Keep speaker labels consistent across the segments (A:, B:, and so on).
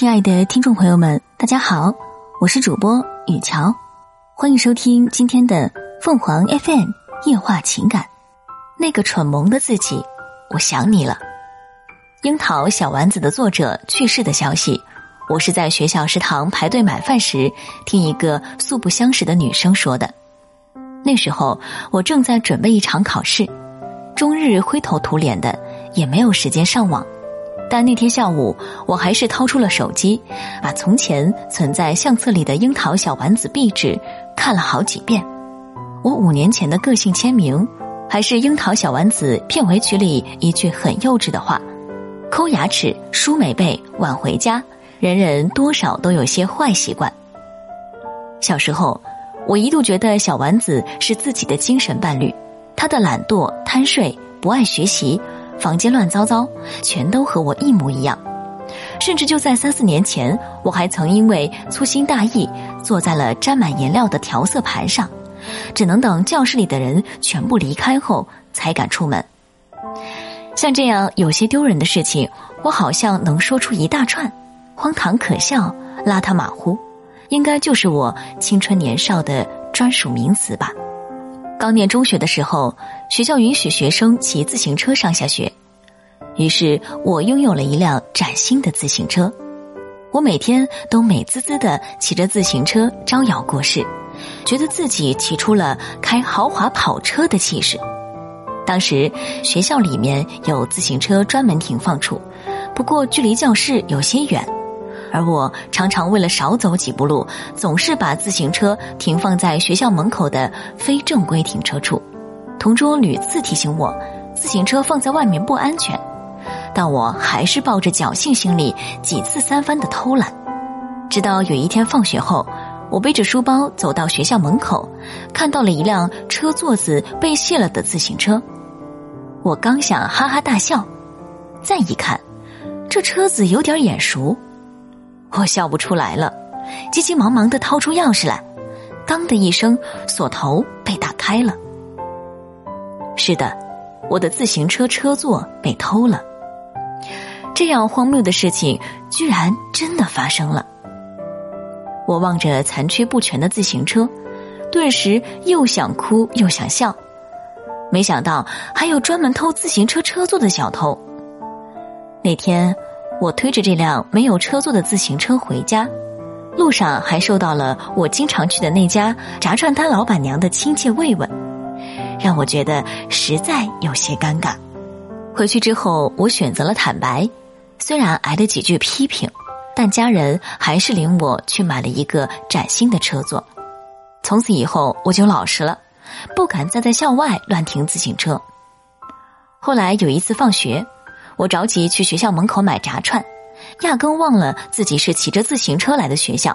A: 亲爱的听众朋友们，大家好，我是主播雨乔，欢迎收听今天的凤凰 FM 夜话情感。那个蠢萌的自己，我想你了。樱桃小丸子的作者去世的消息，我是在学校食堂排队买饭时听一个素不相识的女生说的。那时候我正在准备一场考试，终日灰头土脸的，也没有时间上网。但那天下午，我还是掏出了手机，把从前存在相册里的樱桃小丸子壁纸看了好几遍。我五年前的个性签名，还是樱桃小丸子片尾曲里一句很幼稚的话：“抠牙齿、梳眉背、晚回家，人人多少都有些坏习惯。”小时候，我一度觉得小丸子是自己的精神伴侣，她的懒惰、贪睡、不爱学习。房间乱糟糟，全都和我一模一样。甚至就在三四年前，我还曾因为粗心大意，坐在了沾满颜料的调色盘上，只能等教室里的人全部离开后才敢出门。像这样有些丢人的事情，我好像能说出一大串，荒唐可笑、邋遢马虎，应该就是我青春年少的专属名词吧。刚念中学的时候，学校允许学生骑自行车上下学，于是我拥有了一辆崭新的自行车。我每天都美滋滋的骑着自行车招摇过市，觉得自己骑出了开豪华跑车的气势。当时学校里面有自行车专门停放处，不过距离教室有些远。而我常常为了少走几步路，总是把自行车停放在学校门口的非正规停车处。同桌屡次提醒我，自行车放在外面不安全，但我还是抱着侥幸心理，几次三番的偷懒。直到有一天放学后，我背着书包走到学校门口，看到了一辆车座子被卸了的自行车。我刚想哈哈大笑，再一看，这车子有点眼熟。我笑不出来了，急急忙忙的掏出钥匙来，当的一声，锁头被打开了。是的，我的自行车车座被偷了。这样荒谬的事情居然真的发生了。我望着残缺不全的自行车，顿时又想哭又想笑。没想到还有专门偷自行车车座的小偷。那天。我推着这辆没有车座的自行车回家，路上还受到了我经常去的那家炸串摊老板娘的亲切慰问，让我觉得实在有些尴尬。回去之后，我选择了坦白，虽然挨了几句批评，但家人还是领我去买了一个崭新的车座。从此以后，我就老实了，不敢再在校外乱停自行车。后来有一次放学。我着急去学校门口买炸串，压根忘了自己是骑着自行车来的学校。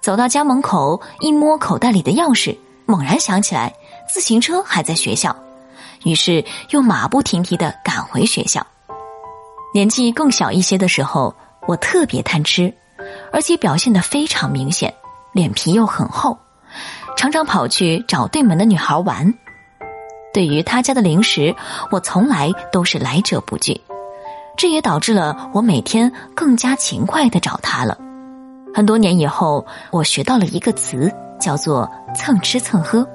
A: 走到家门口，一摸口袋里的钥匙，猛然想起来自行车还在学校，于是又马不停蹄的赶回学校。年纪更小一些的时候，我特别贪吃，而且表现的非常明显，脸皮又很厚，常常跑去找对门的女孩玩。对于他家的零食，我从来都是来者不拒。这也导致了我每天更加勤快的找他了。很多年以后，我学到了一个词，叫做“蹭吃蹭喝”。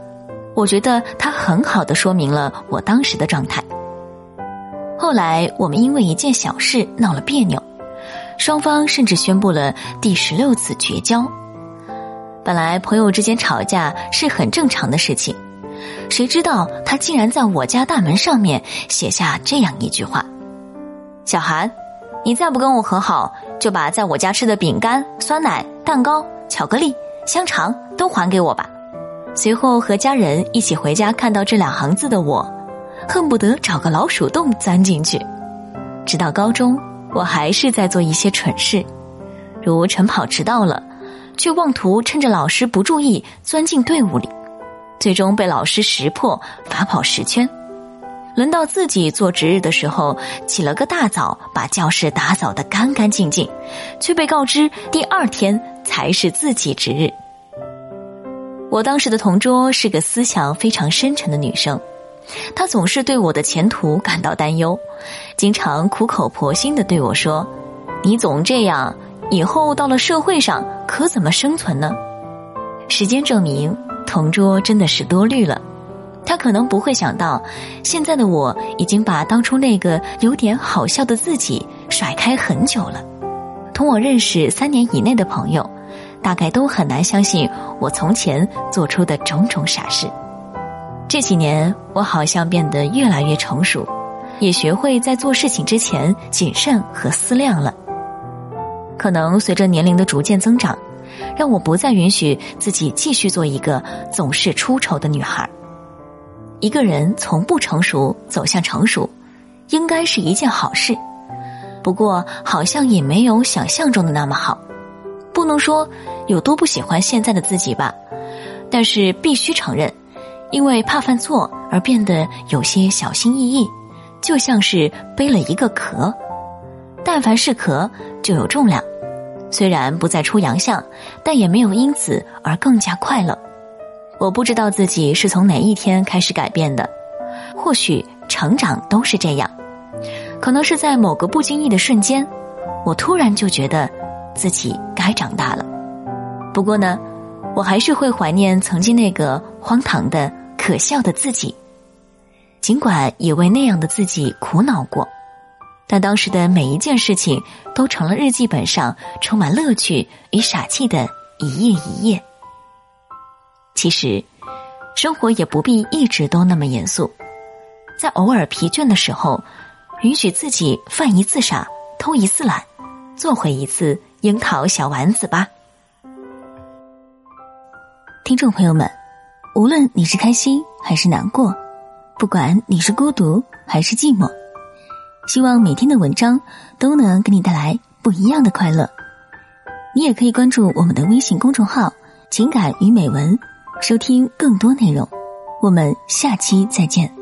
A: 我觉得它很好的说明了我当时的状态。后来，我们因为一件小事闹了别扭，双方甚至宣布了第十六次绝交。本来朋友之间吵架是很正常的事情，谁知道他竟然在我家大门上面写下这样一句话。小韩，你再不跟我和好，就把在我家吃的饼干、酸奶、蛋糕、巧克力、香肠都还给我吧。随后和家人一起回家，看到这两行字的我，恨不得找个老鼠洞钻进去。直到高中，我还是在做一些蠢事，如晨跑迟到了，却妄图趁着老师不注意钻进队伍里，最终被老师识破，罚跑十圈。轮到自己做值日的时候，起了个大早，把教室打扫得干干净净，却被告知第二天才是自己值日。我当时的同桌是个思想非常深沉的女生，她总是对我的前途感到担忧，经常苦口婆心的对我说：“你总这样，以后到了社会上可怎么生存呢？时间证明，同桌真的是多虑了。他可能不会想到，现在的我已经把当初那个有点好笑的自己甩开很久了。同我认识三年以内的朋友，大概都很难相信我从前做出的种种傻事。这几年，我好像变得越来越成熟，也学会在做事情之前谨慎和思量了。可能随着年龄的逐渐增长，让我不再允许自己继续做一个总是出丑的女孩。一个人从不成熟走向成熟，应该是一件好事。不过，好像也没有想象中的那么好。不能说有多不喜欢现在的自己吧，但是必须承认，因为怕犯错而变得有些小心翼翼，就像是背了一个壳。但凡是壳，就有重量。虽然不再出洋相，但也没有因此而更加快乐。我不知道自己是从哪一天开始改变的，或许成长都是这样，可能是在某个不经意的瞬间，我突然就觉得自己该长大了。不过呢，我还是会怀念曾经那个荒唐的、可笑的自己，尽管也为那样的自己苦恼过，但当时的每一件事情都成了日记本上充满乐趣与傻气的一页一页。其实，生活也不必一直都那么严肃，在偶尔疲倦的时候，允许自己犯一次傻、偷一次懒，做回一次樱桃小丸子吧。听众朋友们，无论你是开心还是难过，不管你是孤独还是寂寞，希望每天的文章都能给你带来不一样的快乐。你也可以关注我们的微信公众号“情感与美文”。收听更多内容，我们下期再见。